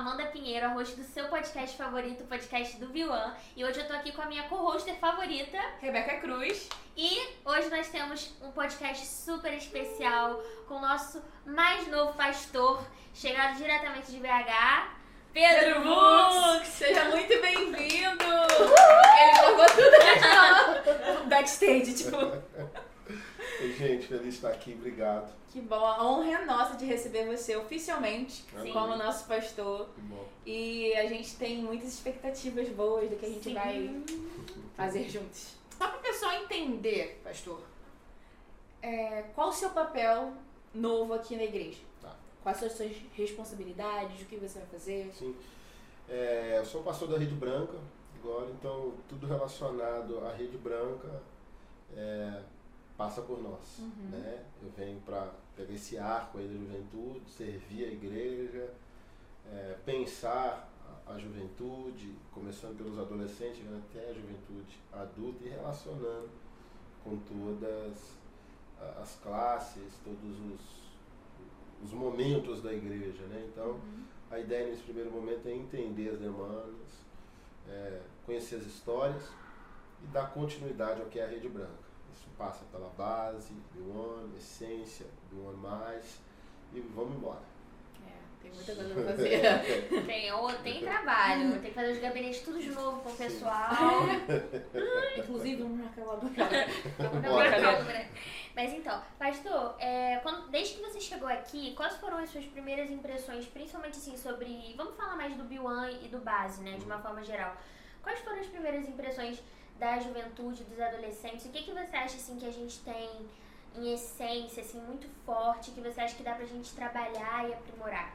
Amanda Pinheiro, a host do seu podcast favorito, o podcast do Vilan. E hoje eu tô aqui com a minha co-hoster favorita, Rebeca Cruz. E hoje nós temos um podcast super especial com o nosso mais novo pastor, chegado diretamente de BH, Pedro Vux. Seja muito bem-vindo! Ele jogou tudo no backstage, tipo. Gente, feliz de estar aqui, obrigado. Que bom, a honra é nossa de receber você oficialmente Sim. como nosso pastor. Que bom. E a gente tem muitas expectativas boas do que a gente Sim. vai fazer juntos. Só para o pessoal entender, pastor, é, qual o seu papel novo aqui na igreja? Tá. Quais são as suas responsabilidades? O que você vai fazer? Sim. É, eu sou pastor da Rede Branca agora, então tudo relacionado à Rede Branca é, passa por nós. Uhum. Né? Eu venho para pegar esse arco aí da juventude, servir a igreja, é, pensar a, juventude, começando pelos adolescentes, chegando até a juventude adulta e relacionando com todas as classes, todos os, os momentos da igreja. Né? Então, Uhum. a ideia nesse primeiro momento é entender as demandas, é, conhecer as histórias e dar continuidade ao que é a Rede Branca. Isso passa pela base, do ano, essência, do ano mais e vamos embora. É, tem muita coisa pra fazer. Tem, ô, tem trabalho, tem que fazer os gabinetes tudo de novo com o pessoal. Inclusive, vamos marcar logo. Uma calma, né? Mas então, pastor, é, quando- desde que você chegou aqui, quais foram as suas primeiras impressões, principalmente assim, sobre. Vamos falar mais do B1 e do base, né? De uma forma geral. Quais foram as primeiras impressões da juventude, dos adolescentes? O que, que você acha assim que a gente tem em essência, assim, muito forte, que você acha que dá pra gente trabalhar e aprimorar?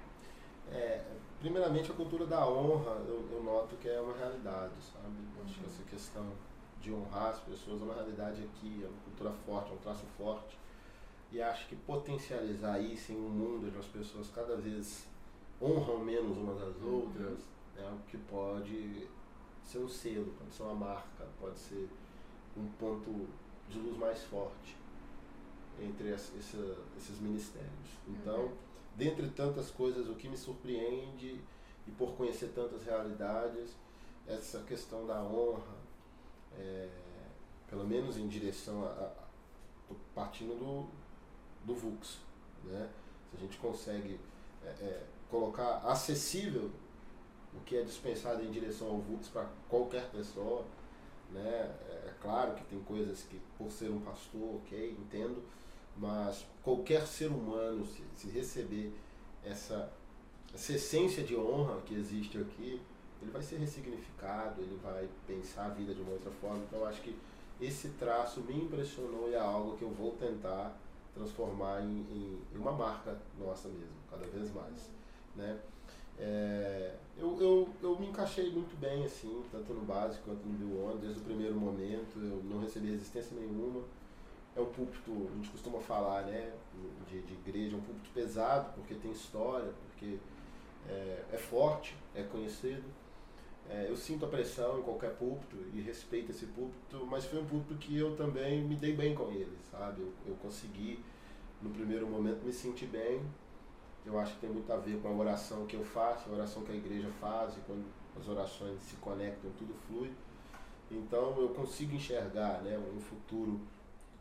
É, primeiramente, a cultura da honra, eu, eu noto que é uma realidade, sabe? Acho que essa questão de honrar as pessoas é uma realidade aqui, é uma cultura forte, é um traço forte. E acho que potencializar isso em um mundo onde as pessoas cada vez honram menos umas às outras é algo que pode ser um selo, pode ser uma marca, pode ser um ponto de luz mais forte entre as- essa- esses ministérios. Então, dentre tantas coisas, o que me surpreende e por conhecer tantas realidades, essa questão da honra, é, pelo menos em direção a, a- partindo do, do VUX, né? Se a gente consegue é, é, colocar acessível o que é dispensado em direção ao VUX para qualquer pessoa, né? É claro que tem coisas que, por ser um pastor, ok, entendo, mas qualquer ser humano, se, se receber essa, essa essência de honra que existe aqui, ele vai ser ressignificado, ele vai pensar a vida de uma outra forma. Então, acho que esse traço me impressionou e é algo que eu vou tentar transformar em- em uma marca nossa mesmo, cada vez mais. Né? É, eu, eu, eu me encaixei muito bem, assim, tanto no básico quanto no One, desde o primeiro momento, eu não recebi resistência nenhuma. É um púlpito, a gente costuma falar, né, de, de igreja, é um púlpito pesado, porque tem história, porque é, é forte, é conhecido. É, eu sinto a pressão em qualquer púlpito e respeito esse púlpito, mas foi um púlpito que eu também me dei bem com ele, sabe? Eu, eu consegui, no primeiro momento, me sentir bem. Eu acho que tem muito a ver com a oração que eu faço, a oração que a igreja faz, e quando as orações se conectam, tudo flui. Então eu consigo enxergar né, um futuro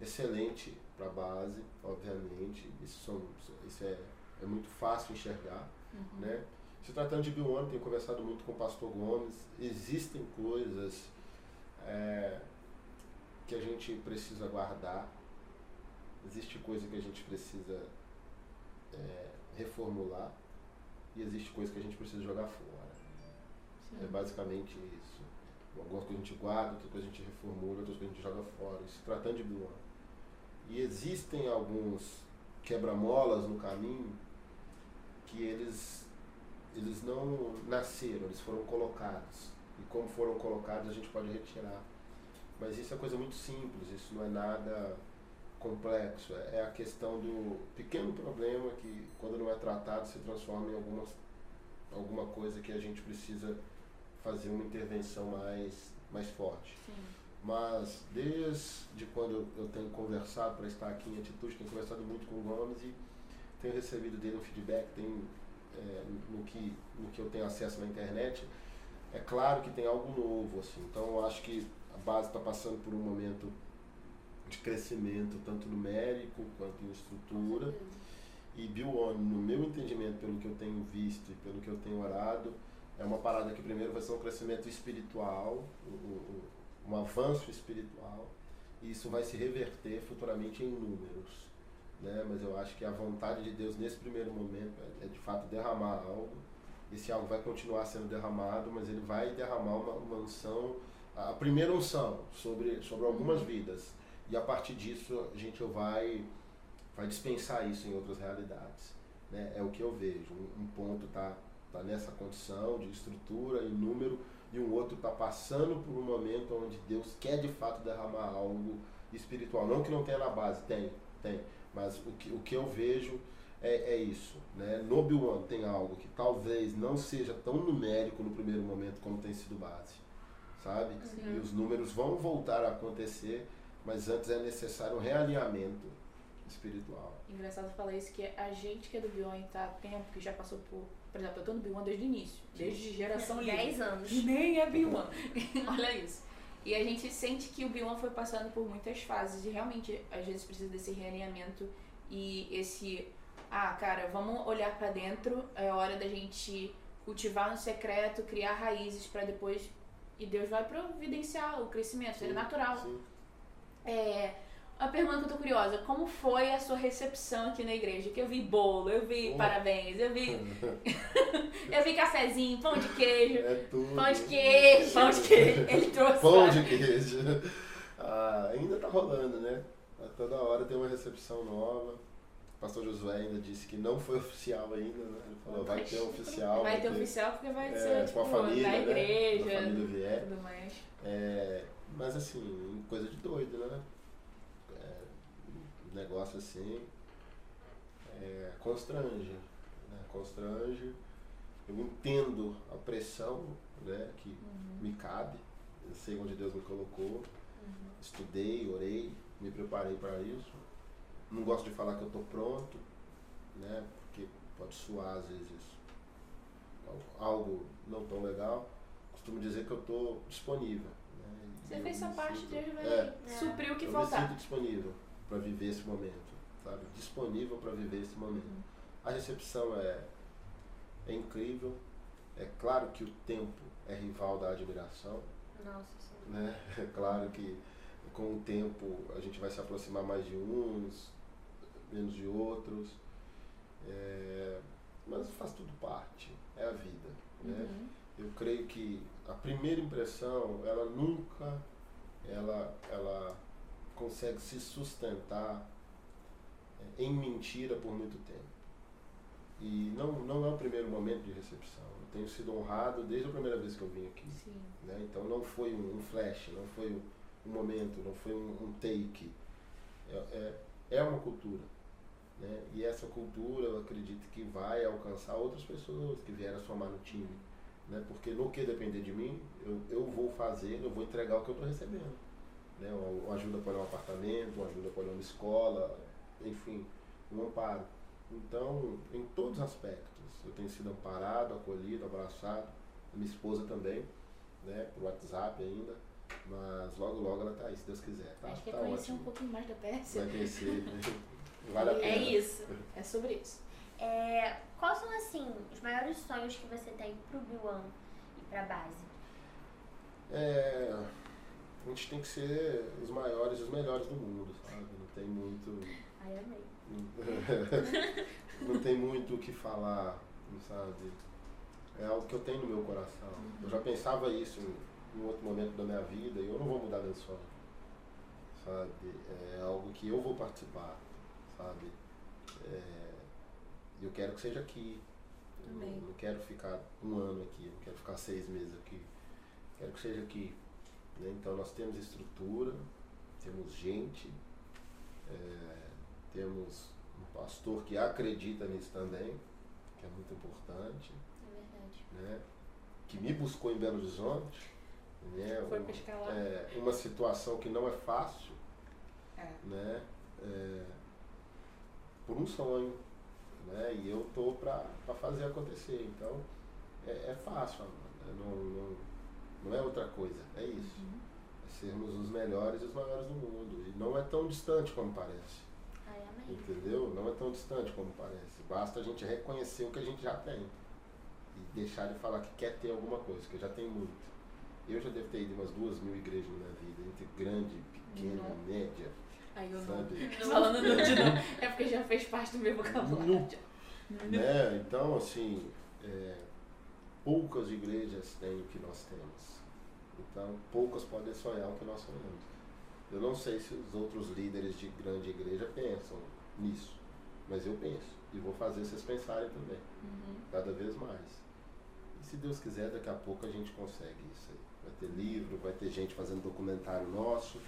excelente para a base, obviamente. Isso, são, isso é, é muito fácil enxergar. Né? Se tratando de Bill One, tenho conversado muito com o pastor Gomes. Existem coisas é, que a gente precisa guardar, existe coisa que a gente precisa é, reformular e existe coisa que a gente precisa jogar fora. É basicamente isso. Algumas coisas a gente guarda, outras coisas a gente reformula, outras coisas a gente joga fora. Isso tratando de One. E existem alguns quebra-molas no caminho que eles, eles não nasceram, eles foram colocados. E como foram colocados, a gente pode retirar. Mas isso é coisa muito simples, isso não é nada complexo. É a questão do pequeno problema que, quando não é tratado, se transforma em algumas, alguma coisa que a gente precisa fazer uma intervenção mais, mais forte. Sim. Mas desde quando eu, tenho conversado para estar aqui em Atitude, tenho conversado muito com o Gomes e tenho recebido dele um feedback, tenho é, no, que, no que eu tenho acesso na internet, é claro que tem algo novo, assim. Então eu acho que a base está passando por um momento de crescimento, tanto numérico quanto em estrutura. E Bill On, no meu entendimento, pelo que eu tenho visto e pelo que eu tenho orado, é uma parada que primeiro vai ser um crescimento espiritual, um, um, um avanço espiritual, e isso vai se reverter futuramente em números. Né? Mas eu acho que a vontade de Deus nesse primeiro momento é, é de fato derramar algo. Esse algo vai continuar sendo derramado, mas ele vai derramar uma, uma unção, a primeira unção sobre, sobre algumas uhum. vidas. E a partir disso a gente vai, vai dispensar isso em outras realidades. Né? É o que eu vejo. Um, ponto está tá nessa condição de estrutura e número, e um outro está passando por um momento onde Deus quer de fato derramar algo espiritual. Não que não tenha na base, tem, tem. Mas o que, o que eu vejo é, é isso. Né? No Bill tem algo que talvez não seja tão numérico no primeiro momento como tem sido base. Sabe? Uhum. E os números vão voltar a acontecer, mas antes é necessário um realinhamento espiritual. Engraçado falar isso, que a gente que é do Bion tá tempo, que já passou por. Por exemplo, eu tô no Bion desde o início, desde geração livre. 10 anos. E nem é Bion. Olha isso. E a gente sente que o Bion foi passando por muitas fases e realmente às vezes precisa desse realinhamento e esse. Ah, cara, vamos olhar para dentro, é hora da gente cultivar no secreto, criar raízes para depois. E Deus vai providenciar o crescimento, seria natural. Sim. É, uma pergunta que eu tô curiosa, como foi a sua recepção aqui na igreja? Que eu vi bolo, eu vi oh. parabéns, eu vi. eu vi cafezinho, pão de queijo. É tudo. Pão de queijo, pão de queijo. Ele trouxe. Pão de queijo. Ah, ainda tá rolando, né? Toda hora tem uma recepção nova. O pastor Josué ainda disse que não foi oficial ainda, né? Ele falou, vai ter oficial. Vai, vai ter, ter oficial porque vai é, ser tipo, a família, igreja. Né? A família vier. Tudo mais. É, mas assim, coisa de doido, né? negócio assim é, constrange, né? constrange. Eu entendo a pressão né, que uhum. me cabe, eu sei onde Deus me colocou, uhum. estudei, orei, me preparei para isso. Não gosto de falar que eu estou pronto, né, porque pode suar às vezes algo não tão legal. Costumo dizer que eu estou disponível. Você fez sua parte, Deus vai é, suprir o que faltar. Eu me sinto disponível para viver esse momento, sabe? Disponível para viver esse momento. Uhum. A recepção é, é incrível. É claro que o tempo é rival da admiração. Nossa, sim. Né? É claro que com o tempo a gente vai se aproximar mais de uns, menos de outros. É, mas faz tudo parte, é a vida. Né? Uhum. Eu creio que a primeira impressão, ela nunca ela, ela consegue se sustentar é, em mentira por muito tempo. E não, não é o primeiro momento de recepção. Eu tenho sido honrado desde a primeira vez que eu vim aqui. Né? Então não foi um, um, flash, não foi um, um momento, não foi um, um take. É, é, é, uma cultura. Né? E essa cultura eu acredito que vai alcançar outras pessoas que vieram somar no time. Né? Porque no que depender de mim, eu, eu vou fazer, eu vou entregar o que eu estou recebendo né? uma, ajuda para um apartamento, uma ajuda para uma escola, enfim, um amparo. Então, em todos os aspectos, eu tenho sido amparado, acolhido, abraçado, a minha esposa também, né, por WhatsApp ainda, mas logo logo ela tá aí, se Deus quiser. Tá, Acho que tá conhecer ótimo. um pouquinho mais da Pérsia. Vai conhecer, vale a é pena. É isso, é sobre isso. É, quais são, assim, os maiores sonhos que você tem pro Biwan e pra base? É a gente tem que ser os maiores os melhores do mundo, sabe? Não tem muito. Ai, amei. não tem muito o que falar, sabe? É algo que eu tenho no meu coração. Eu já pensava isso em, em outro momento da minha vida e eu não vou mudar meu sonho, sabe? É algo que eu vou participar, sabe? Eu quero que seja aqui. Não, não quero ficar um ano aqui, não quero ficar seis meses aqui. Quero que seja aqui né? Então nós temos estrutura, temos gente, é, temos um pastor que acredita nisso também, que é muito importante. É verdade. Né? Que me buscou em Belo Horizonte. Né? Foi pescar lá. É, uma situação que não é fácil. É. Né? É, por um sonho né? E eu tô para fazer acontecer. Então, é, é fácil, Amanda. Não, não, não é outra coisa, é isso. Uhum. É sermos os melhores e os maiores do mundo. E não é tão distante como parece. Ai, Entendeu? Não é tão distante como parece. Basta a gente reconhecer o que a gente já tem. E deixar de falar que quer ter alguma coisa, que já tem muito. Eu já devo ter ido umas duas mil igrejas na minha vida, entre grande, pequena, não. média. Aí eu sabe? não. Falando no de não. É porque já fez parte do meu vocabulário. Né? Então, assim, é, poucas igrejas têm o que nós temos. Então, poucas podem sonhar o que nós sonhamos. Eu não sei se os outros líderes de grande igreja pensam nisso, mas eu penso. E vou fazer vocês pensarem também. Uhum. Cada vez mais. E se Deus quiser, daqui a pouco a gente consegue isso aí. Vai ter livro, vai ter gente fazendo documentário nosso.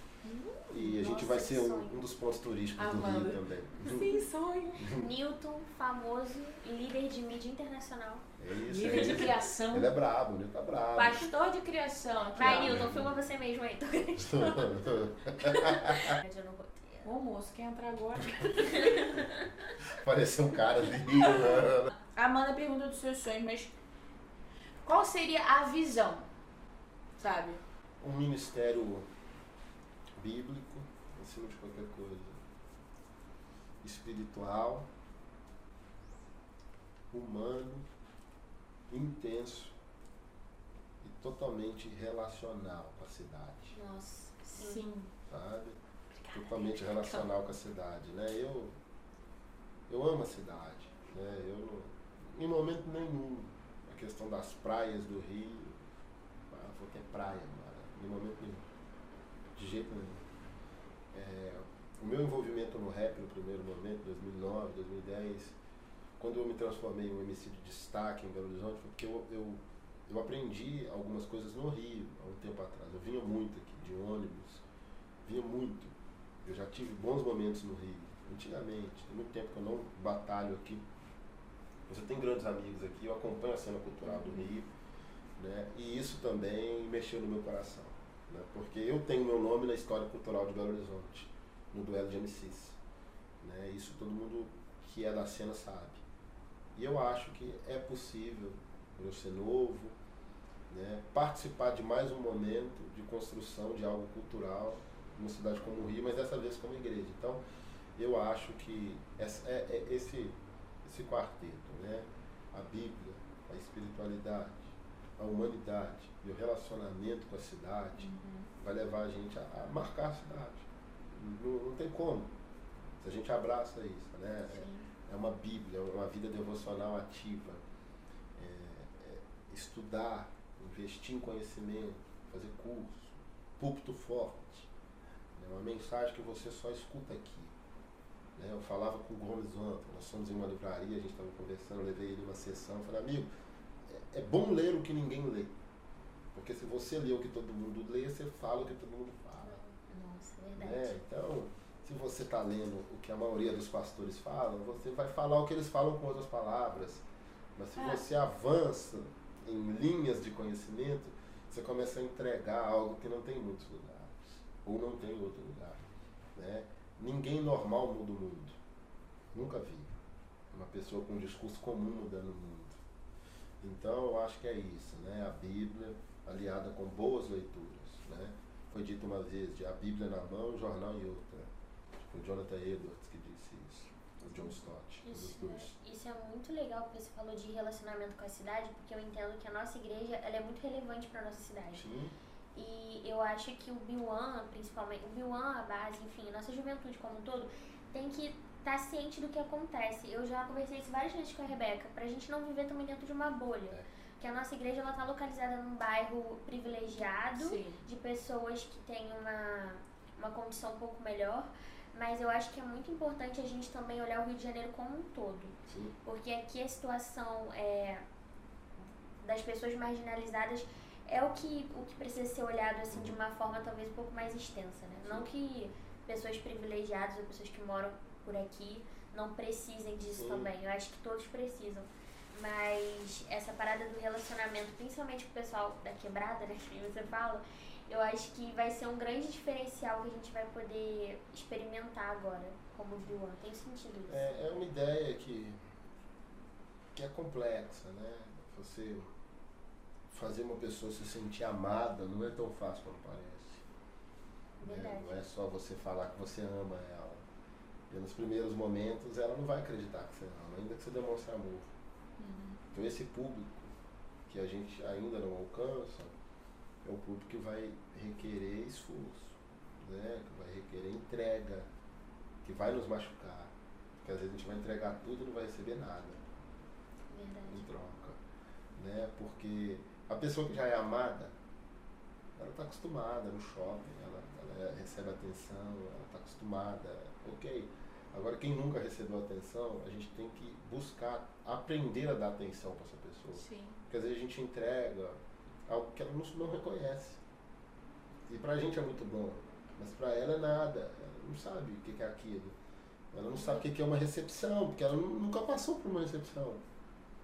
E a gente vai ser um, um, dos pontos turísticos Amanda. do Rio também. Sim, sonho. Newton, famoso líder de mídia internacional. É isso. Líder de criação. Ele é brabo, o Newton tá brabo. Pastor de criação. Vai, Newton, filma você mesmo aí. Tô Ô moço, quer entrar agora? Parece um cara de Amanda pergunta dos seus sonhos, mas qual seria a visão? Sabe? Um ministério bíblico, acima de qualquer coisa, espiritual, humano, intenso e totalmente relacional com a cidade. Nossa, sim. Sabe? Totalmente relacional com a cidade, né? Eu, eu amo a cidade, né? Eu, em momento nenhum, a questão das praias do Rio, ah, vou ter praia, mano, em momento nenhum. De jeito nenhum. É, o meu envolvimento no rap no primeiro momento, 2009, 2010, quando eu me transformei em um MC de destaque em Belo Horizonte, foi porque eu, eu, eu aprendi algumas coisas no Rio há um tempo atrás. Eu vinha muito aqui, de ônibus, vinha muito. Eu já tive bons momentos no Rio, antigamente. Tem muito tempo que eu não batalho aqui. Você tem grandes amigos aqui, eu acompanho a cena cultural do Rio, né? E isso também mexeu no meu coração. Né? Porque eu tenho meu nome na história cultural de Belo Horizonte, no duelo de MCs. Né? Isso todo mundo que é da cena sabe. E eu acho que é possível, por eu ser novo, né, participar de mais um momento de construção de algo cultural numa cidade como o Rio, mas dessa vez como igreja. Então, eu acho que essa, é, é esse, esse quarteto, né, a Bíblia, a espiritualidade, a humanidade e o relacionamento com a cidade uhum. vai levar a gente a, a marcar a cidade. Não, não, tem como. Se a gente abraça isso, né? É, é, uma Bíblia, é uma vida devocional ativa. É, é, estudar, investir em conhecimento, fazer curso, púlpito forte. É uma mensagem que você só escuta aqui. Né? Eu falava com o Gomes ontem, nós fomos em uma livraria, a gente estava conversando, levei ele uma sessão, falei, amigo, é bom ler o que ninguém lê. Porque se você lê o que todo mundo lê, você fala o que todo mundo fala. Nossa, é verdade. Né? Então, se você está lendo o que a maioria dos pastores falam, você vai falar o que eles falam com outras palavras. Mas se é. você avança em linhas de conhecimento, você começa a entregar algo que não tem em muitos lugares. Ou não tem em outro lugar. Né? Ninguém normal muda o mundo. Nunca vi. Uma pessoa com um discurso comum mudando o mundo. Então eu acho que é isso, né? A Bíblia aliada com boas leituras, né? Foi dito uma vez de a Bíblia na mão, o jornal em outra. O Jonathan Edwards que disse isso, o John Stott, isso, é, isso é muito legal porque você falou de relacionamento com a cidade, porque eu entendo que a nossa igreja ela é muito relevante para nossa cidade. Sim. E eu acho que o Biwan, principalmente, o Biwan, a base, enfim, a nossa juventude como um todo, tem que tá ciente do que acontece. Eu já conversei isso várias vezes com a Rebeca, pra gente não viver também dentro de uma bolha. É. Que a nossa igreja ela tá localizada num bairro privilegiado, Sim. de pessoas que têm uma, uma condição um pouco melhor. Mas eu acho que é muito importante a gente também olhar o Rio de Janeiro como um todo. Sim. Porque aqui a situação é, das pessoas marginalizadas é o que, o que precisa ser olhado assim de uma forma talvez um pouco mais extensa, né? Não que pessoas privilegiadas ou pessoas que moram por aqui não precisem disso Sim. também. Eu acho que todos precisam. Mas essa parada do relacionamento, principalmente com o pessoal da quebrada, né, que você fala, eu acho que vai ser um grande diferencial que a gente vai poder experimentar agora, como Bill Tem sentido isso. É, é uma ideia que que é complexa, né? Você fazer uma pessoa se sentir amada não é tão fácil como parece. Né? Não é só você falar que você ama ela. Nos primeiros momentos ela não vai acreditar que você ama, ainda que você demonstre amor. Uhum. Então esse público que a gente ainda não alcança é o público que vai requerer esforço, né? que vai requerer entrega, que vai nos machucar. Porque às vezes a gente vai entregar tudo e não vai receber nada Verdade. em troca. Né? Porque a pessoa que já é amada, ela está acostumada no shopping, ela, ela recebe atenção, ela está acostumada, ok. Agora, quem nunca recebeu atenção, a gente tem que buscar aprender a dar atenção para essa pessoa. Sim. Porque às vezes a gente entrega algo que ela não, não reconhece. E para a gente é muito bom, mas para ela é nada. Ela não sabe o que é aquilo. Ela não sabe o que é uma recepção, porque ela nunca passou por uma recepção.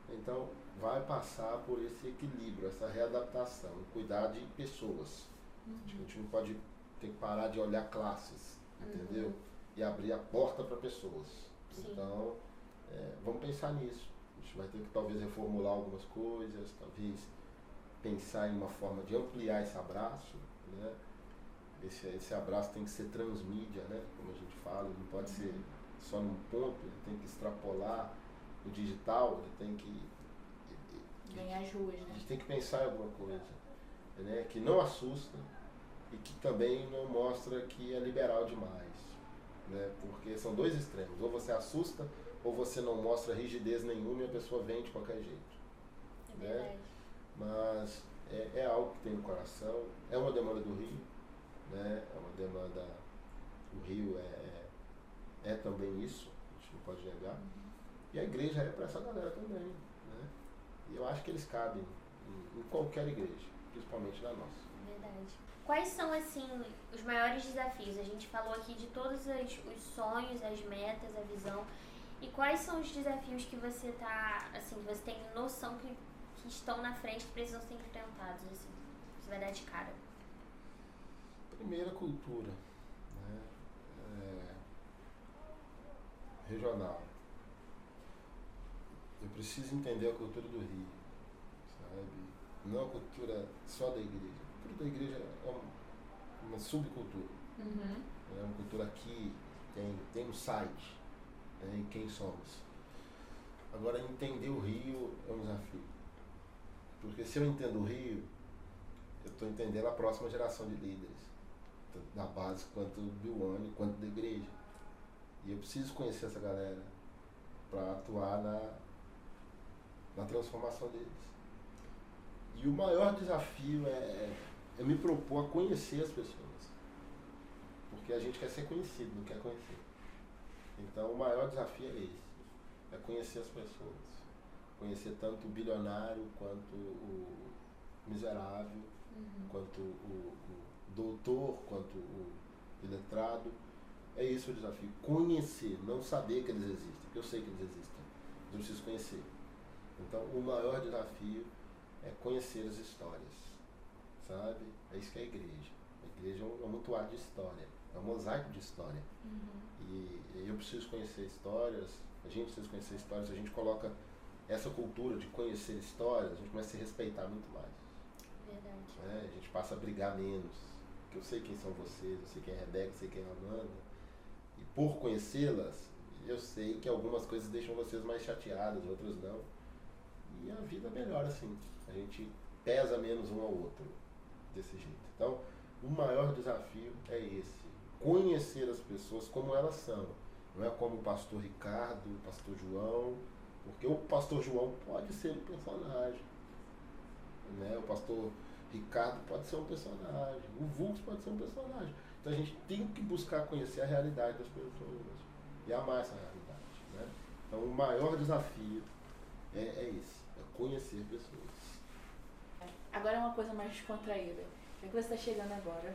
Então, vai passar por esse equilíbrio, essa readaptação, cuidar de pessoas. Uhum. A gente não pode ter que parar de olhar classes, uhum. E abrir a porta para pessoas. Sim. Então, é, vamos pensar nisso. A gente vai ter que talvez reformular algumas coisas, talvez pensar em uma forma de ampliar esse abraço, né? Esse, esse abraço tem que ser transmídia, né? Como a gente fala, não pode uhum. ser só num ponto, ele tem que extrapolar o digital, ele tem que ganhar ruas, né? A gente tem que pensar em alguma coisa, né? Que não assusta e que também não mostra que é liberal demais, né? Porque são dois extremos, ou você assusta ou você não mostra rigidez nenhuma e a pessoa vem de qualquer jeito, é né? Mas é, é algo que tem no coração, é uma demanda do Rio, né? É uma demanda, o Rio é, é, é também isso, a gente não pode negar. E a igreja é para essa galera também. Né? E eu acho que eles cabem em, em qualquer igreja, principalmente na nossa. Verdade. Quais são, assim, os maiores desafios? A gente falou aqui de todos os, os sonhos, as metas, a visão. E quais são os desafios que você tá, assim, você tem noção que, que estão na frente, que precisam ser enfrentados, assim? Você vai dar de cara. Primeira cultura, né? É, regional eu preciso entender a cultura do Rio, sabe? Não a cultura só da igreja. Da igreja é uma, subcultura. Uhum. É uma cultura que tem, tem um site, né, em quem somos. Agora, entender o Rio é um desafio. Porque se eu entendo o Rio, eu estou entendendo a próxima geração de líderes, tanto da base quanto do One, quanto da igreja. E eu preciso conhecer essa galera para atuar na, na transformação deles. E o maior desafio é, é me propor a conhecer as pessoas. Porque a gente quer ser conhecido, não quer conhecer. Então o maior desafio é esse. É conhecer as pessoas. Conhecer tanto o bilionário quanto o miserável, uhum. quanto o, o doutor, quanto o iletrado. É isso o desafio. Conhecer, não saber que eles existem, porque eu sei que eles existem. Eu preciso conhecer. Então, o maior desafio é conhecer as histórias, sabe? É isso que é a igreja. A igreja é um amontoado de história, é um mosaico de história. Uhum. E, e eu preciso conhecer histórias, a gente precisa conhecer histórias, a gente coloca essa cultura de conhecer histórias, a gente começa a se respeitar muito mais. Verdade. É, a gente passa a brigar menos. Porque eu sei quem são vocês, eu sei quem é Rebeca, eu sei quem é Amanda. E por conhecê-las, eu sei que algumas coisas deixam vocês mais chateadas, outras não. E a vida melhora assim. A gente pesa menos um ao outro desse jeito. Então, o maior desafio é esse. Conhecer as pessoas como elas são. Não é como o pastor Ricardo, o pastor João, porque o pastor João pode ser um personagem. Né? O pastor Ricardo pode ser um personagem. O Vux pode ser um personagem. Então a gente tem que buscar conhecer a realidade das pessoas e amar essa realidade. Né? Então o maior desafio é, é esse conhecer pessoas. Agora é uma coisa mais descontraída. Já que você está chegando agora,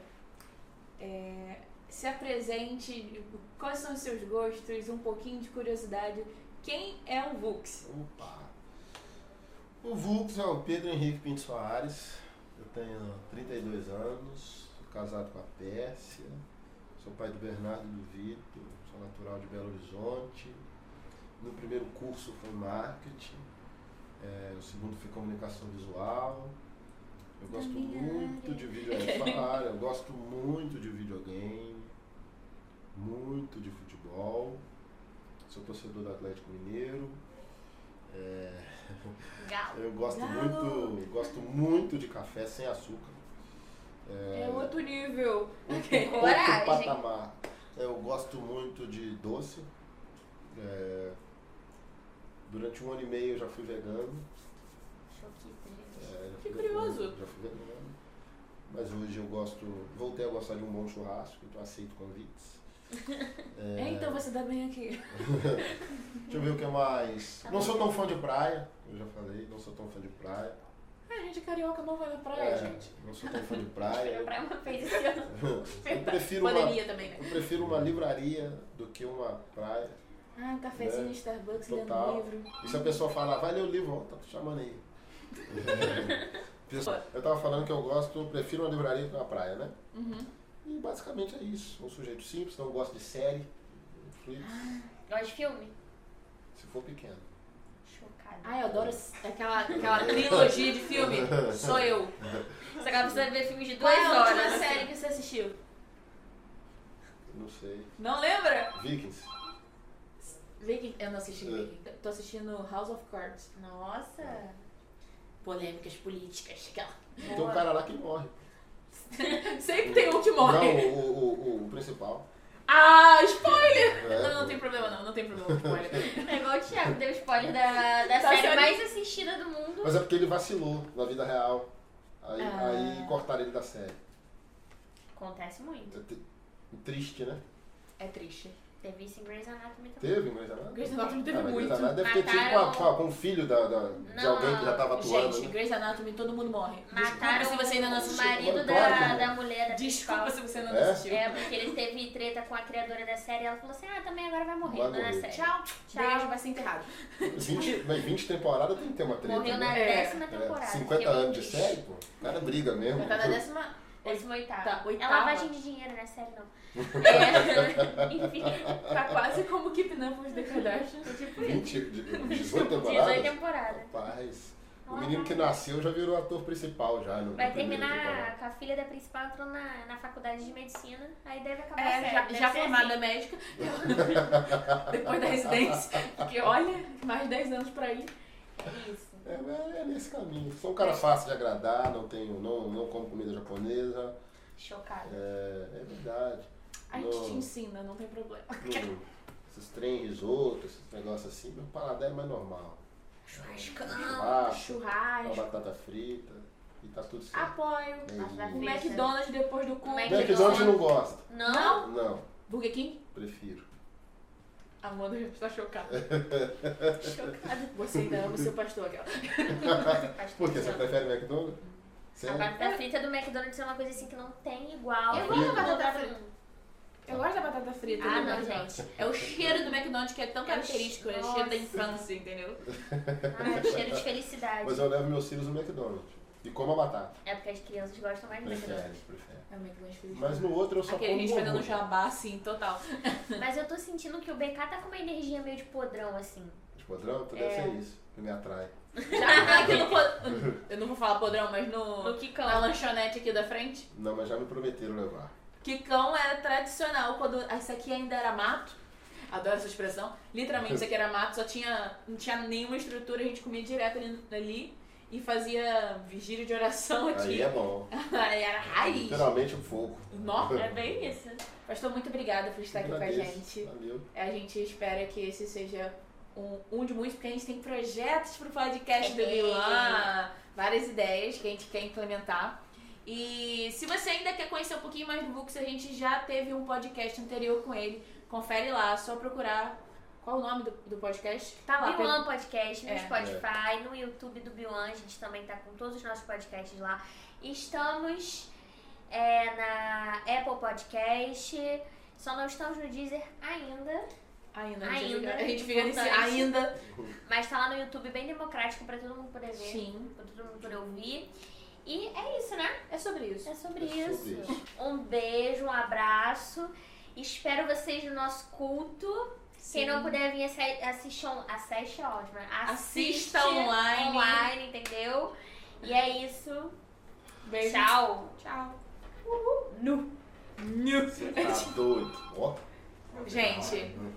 é, se apresente, quais são os seus gostos, um pouquinho de curiosidade. Quem é o Vux? Opa! O Vux é o Pedro Henrique Pinto Soares. Eu tenho 32 anos, sou casado com a Pérsia, sou pai do Bernardo e do Vitor, sou natural de Belo Horizonte. Meu primeiro curso foi marketing É, o segundo foi comunicação visual. Eu gosto muito de é, área. Eu gosto muito de videogame, muito de futebol. Sou torcedor do Atlético Mineiro. É, eu gosto Galo. muito, gosto muito de café sem açúcar. É outro nível. Outro, Coragem. outro patamar. Eu gosto muito de doce. É, durante um ano e meio eu já fui vegano. Choquita, curioso. Já fui vegano. Mas hoje eu gosto. Voltei a gostar de um bom churrasco, então aceito convites. É, então você tá bem aqui. Deixa eu ver o que mais. Não sou tão fã de praia, eu já falei, não sou tão fã de praia. Ah, a gente é carioca, não vai na praia, É, gente. Não sou tão fã de praia. pra uma vez esse ano. Eu prefiro, uma, também, né? eu prefiro uma livraria do que uma praia. Ah, um cafezinho Né? Starbucks Total. lendo um livro. E se a pessoa falar, vai ler o livro, ó, tá te chamando aí. Pessoa- Eu tava falando que eu gosto, prefiro uma livraria que uma praia, né? Uhum. E basicamente é isso. Um sujeito simples, não gosto de série, Netflix, Gosta de filme? se for pequeno. Chocada. Ah, eu adoro esse- aquela, aquela trilogia de filme. Sou eu. Você acaba precisando ver filmes de Qual duas é a horas. última assim. série que você assistiu? Não sei. Não lembra? Vikings. Viking? Eu não assisti É. Viking. Tô assistindo House of Cards. Nossa. Polêmicas políticas. Aquela. Tem um cara lá que morre. Sempre tem um que morre. Não, o, o, o, o principal. Ah, spoiler! É, Não, não tem problema não, não tem problema com spoiler. É igual o Thiago, deu spoiler da, da Tá série sério? mais assistida do mundo. Mas é porque ele vacilou na vida real. Aí, Ah. aí cortaram ele da série. Acontece muito. É tri- Triste, né? É triste. Teve isso em Grey's Anatomy também. Teve Grey's Anatomy? Grey's Anatomy teve Ah, mas muito. Grey's Anatomy deve ter tido com, a- Mataram- com, a- com o filho da, da- de Não, alguém que já tava atuando. Gente, né? Grey's Anatomy, todo mundo morre. Desculpa Mataram se você ainda não o assistiu. marido Claro que da, da mulher da Desculpa principal. se você ainda não É? assistiu. É, porque ele teve treta com a criadora da série e ela falou assim, ah, também agora vai morrer Vai na morrer. série. Tchau. Tchau. Beijo, vai ser enterrado. 20, mas 20 temporadas tem que ter uma treta. Morreu né? na É, décima É, temporada. 50 fiquei anos muito de série, pô. O cara briga mesmo. Tá na décima... Décima oitava. Tá, É oitava. lavagem de dinheiro, né? Sério, não. É, enfim, Tá quase como Keeping Up with the Kardashians. tipo 20, de- 18 18 temporadas? temporadas. Rapaz, o menino que nasceu já virou ator principal já. No, Vai terminar com a filha da principal entrando na, na faculdade de medicina, aí deve acabar a É, série. já, deve já formada assim. médica. Depois da residência. Porque olha, mais de 10 anos pra ir. É isso. É, mas é nesse caminho. Sou um cara fácil de agradar, não tenho, não, não como comida japonesa. Chocada. É, é verdade. A gente Não. te ensina, não tem problema. Não- esses trem risoto, esses negócios assim, meu paladar é mais normal. Churrascão. Churrasco, uma batata frita e tá tudo certo. Apoio. É. O. McDonald's depois do cu. Mac- McDonald's não gosta. Não? Não, Burger King? prefiro. A Amanda já está chocada. Chocada. Você ainda ama o seu pastor, aquela. Por quê? Você prefere McDonald's? A Sério? batata frita do McDonald's é uma coisa assim que não tem igual. Eu gosto da Todo batata frita. Eu gosto da batata frita. Ah, do não, gente. É o cheiro do McDonald's que é tão É característico. É o cheiro- da infância, entendeu? Ah, cheiro de felicidade. Mas eu levo meus filhos no McDonald's. E como a batata. É porque as crianças gostam mais do Prefere, McDonald's. prefere. É o McDonald's feliz. Mas no outro eu só Aquele a como gente fazendo um jabá assim, total. Mas eu tô sentindo que o BK tá com uma energia meio de podrão, assim. De podrão? Então É. deve ser isso. Que me atrai. Já aqui no pod- Eu não vou falar podrão, mas no, No Kikão. na lanchonete aqui da frente. Não, mas já me prometeram levar. Quicão era tradicional. Quando isso aqui ainda era mato. Adoro essa expressão. Literalmente, isso aqui era mato, só tinha. Não tinha nenhuma estrutura, a gente comia direto ali, ali e fazia vigília de oração Aí aqui. é bom. Aí era raiz. Literalmente um fogo. Nó. É bem isso. Pastor, muito obrigada por estar aqui com a gente. Valeu. A gente espera que esse seja um, um de muitos, porque a gente tem projetos pro podcast do É. Vilã, várias ideias que a gente quer implementar. E se você ainda quer conhecer um pouquinho mais do Vux, a gente já teve um podcast anterior com ele. Confere lá, só procurar. Qual o nome do, do podcast? Tá lá. Bilan Podcast no É. Spotify, no YouTube do Bilan, a gente também tá com todos os nossos podcasts lá. Estamos é, na Apple Podcast, só não estamos no Deezer ainda, Ainda. Ainda, fica, a gente fica nesse ainda. mas tá lá no YouTube bem democrático pra todo mundo poder ver, Sim. pra todo mundo poder ouvir. E é isso, né? É sobre isso. É sobre É sobre isso. isso. Um beijo, um abraço. Espero vocês no nosso culto. Quem não puder vir, assi- assiste on... assiste é ótimo. né? Assista online. online, entendeu? E é isso. Beijo. Tchau. Tchau. Nu. Você tá doido. Ó. Gente,